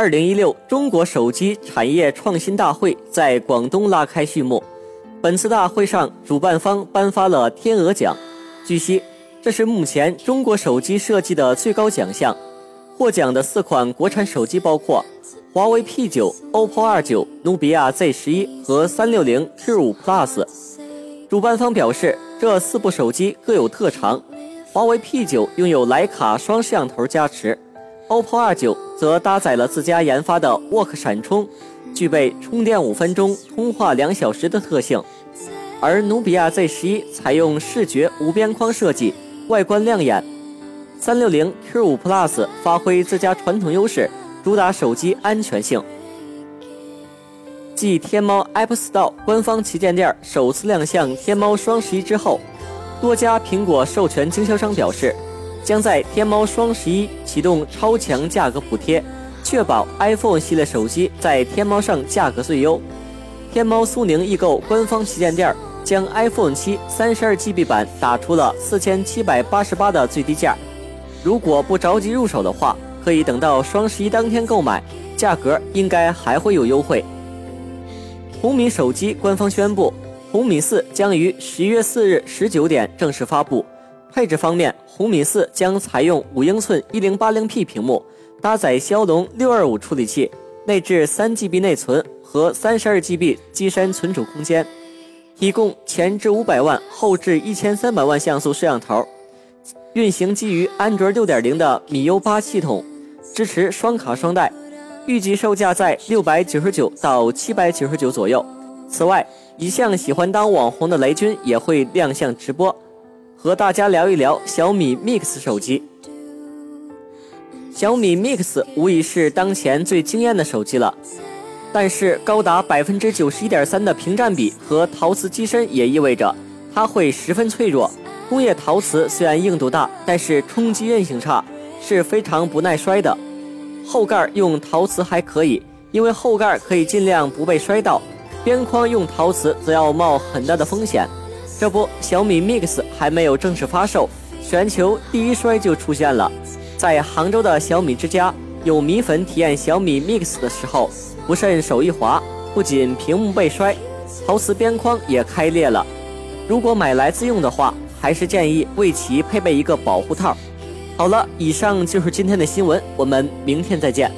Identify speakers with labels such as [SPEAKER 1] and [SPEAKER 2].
[SPEAKER 1] 二零一六中国手机产业创新大会在广东拉开序幕。本次大会上，主办方颁发了天鹅奖。据悉，这是目前中国手机设计的最高奖项。获奖的四款国产手机包括华为 P9、OPPO R9、努比亚 Z11 和三六零 Q5 Plus。主办方表示，这四部手机各有特长。华为 P9 拥有徕卡双摄像头加持。OPPO R9 则搭载了自家研发的 Work 闪充，具备充电五分钟、通话两小时的特性。而努比亚 Z11 采用视觉无边框设计，外观亮眼。360 Q5 Plus 发挥自家传统优势，主打手机安全性。继天猫 App Store 官方旗舰店首次亮相天猫双十一之后，多家苹果授权经销商表示。将在天猫双十一启动超强价格补贴，确保 iPhone 系列手机在天猫上价格最优。天猫苏宁易购官方旗舰店将 iPhone 七三十二 GB 版打出了四千七百八十八的最低价。如果不着急入手的话，可以等到双十一当天购买，价格应该还会有优惠。红米手机官方宣布，红米四将于十一月四日十九点正式发布。配置方面，红米四将采用五英寸一零八零 P 屏幕，搭载骁龙六二五处理器，内置三 GB 内存和三十二 GB 机身存储空间，提供前置五百万、后置一千三百万像素摄像头，运行基于安卓六点零的米 U 八系统，支持双卡双待，预计售价在六百九十九到七百九十九左右。此外，一向喜欢当网红的雷军也会亮相直播。和大家聊一聊小米 Mix 手机。小米 Mix 无疑是当前最惊艳的手机了，但是高达百分之九十一点三的屏占比和陶瓷机身也意味着它会十分脆弱。工业陶瓷虽然硬度大，但是冲击韧性差，是非常不耐摔的。后盖用陶瓷还可以，因为后盖可以尽量不被摔到；边框用陶瓷则要冒很大的风险。这不，小米 Mix 还没有正式发售，全球第一摔就出现了。在杭州的小米之家，有米粉体验小米 Mix 的时候，不慎手一滑，不仅屏幕被摔，陶瓷边框也开裂了。如果买来自用的话，还是建议为其配备一个保护套。好了，以上就是今天的新闻，我们明天再见。